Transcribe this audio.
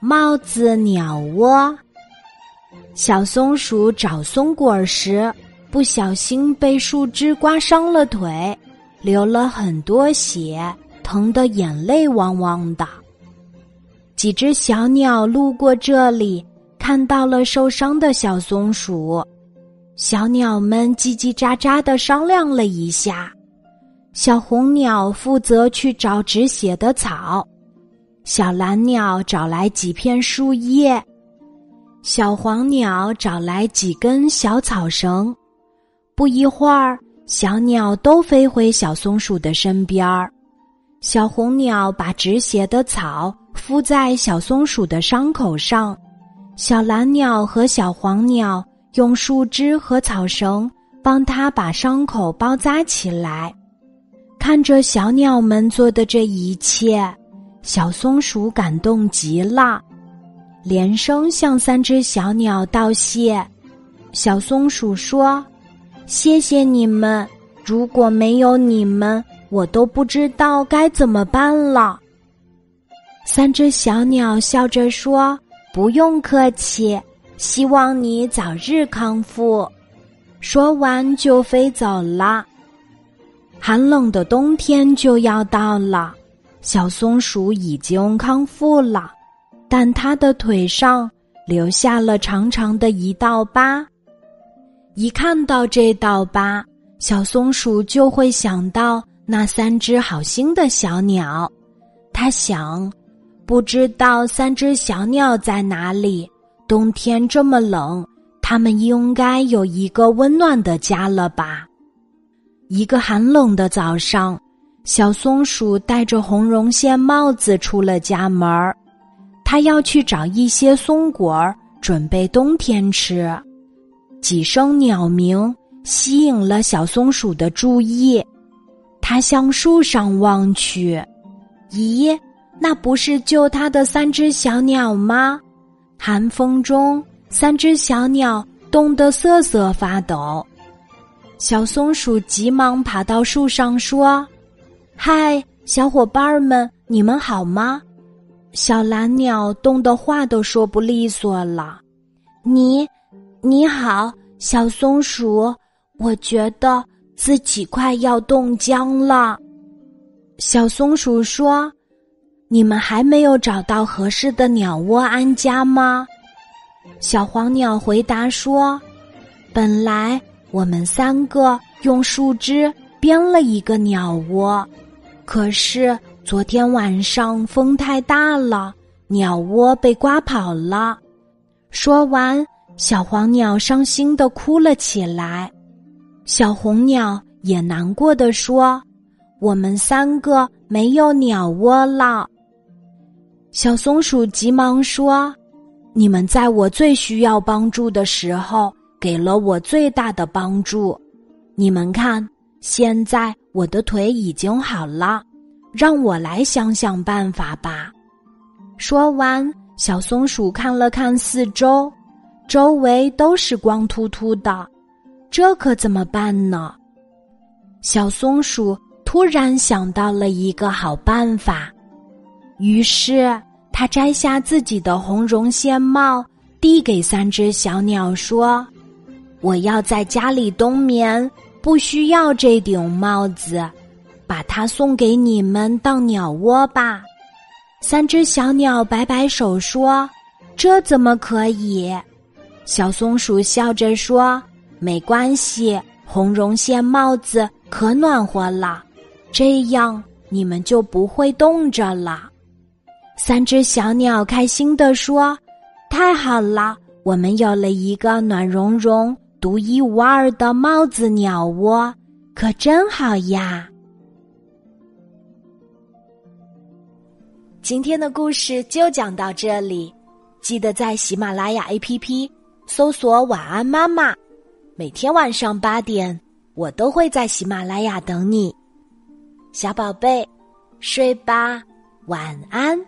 帽子鸟窝。小松鼠找松果时，不小心被树枝刮伤了腿，流了很多血，疼得眼泪汪汪的。几只小鸟路过这里，看到了受伤的小松鼠，小鸟们叽叽喳喳的商量了一下。小红鸟负责去找止血的草，小蓝鸟找来几片树叶，小黄鸟找来几根小草绳。不一会儿，小鸟都飞回小松鼠的身边儿。小红鸟把止血的草敷在小松鼠的伤口上，小蓝鸟和小黄鸟用树枝和草绳帮它把伤口包扎起来。看着小鸟们做的这一切，小松鼠感动极了，连声向三只小鸟道谢。小松鼠说：“谢谢你们，如果没有你们，我都不知道该怎么办了。”三只小鸟笑着说：“不用客气，希望你早日康复。”说完就飞走了。寒冷的冬天就要到了，小松鼠已经康复了，但它的腿上留下了长长的一道疤。一看到这道疤，小松鼠就会想到那三只好心的小鸟。它想，不知道三只小鸟在哪里？冬天这么冷，它们应该有一个温暖的家了吧。一个寒冷的早上，小松鼠戴着红绒线帽子出了家门儿。它要去找一些松果儿，准备冬天吃。几声鸟鸣吸引了小松鼠的注意。它向树上望去，咦，那不是救它的三只小鸟吗？寒风中，三只小鸟冻得瑟瑟发抖。小松鼠急忙爬到树上说：“嗨，小伙伴们，你们好吗？”小蓝鸟冻得话都说不利索了。“你，你好，小松鼠，我觉得自己快要冻僵了。”小松鼠说：“你们还没有找到合适的鸟窝安家吗？”小黄鸟回答说：“本来。”我们三个用树枝编了一个鸟窝，可是昨天晚上风太大了，鸟窝被刮跑了。说完，小黄鸟伤心的哭了起来，小红鸟也难过的说：“我们三个没有鸟窝了。”小松鼠急忙说：“你们在我最需要帮助的时候。”给了我最大的帮助，你们看，现在我的腿已经好了，让我来想想办法吧。说完，小松鼠看了看四周，周围都是光秃秃的，这可怎么办呢？小松鼠突然想到了一个好办法，于是它摘下自己的红绒线帽，递给三只小鸟说。我要在家里冬眠，不需要这顶帽子，把它送给你们当鸟窝吧。三只小鸟摆摆手说：“这怎么可以？”小松鼠笑着说：“没关系，红绒线帽子可暖和了，这样你们就不会冻着了。”三只小鸟开心地说：“太好了，我们有了一个暖融融。”独一无二的帽子鸟窝，可真好呀！今天的故事就讲到这里，记得在喜马拉雅 APP 搜索“晚安妈妈”，每天晚上八点，我都会在喜马拉雅等你，小宝贝，睡吧，晚安。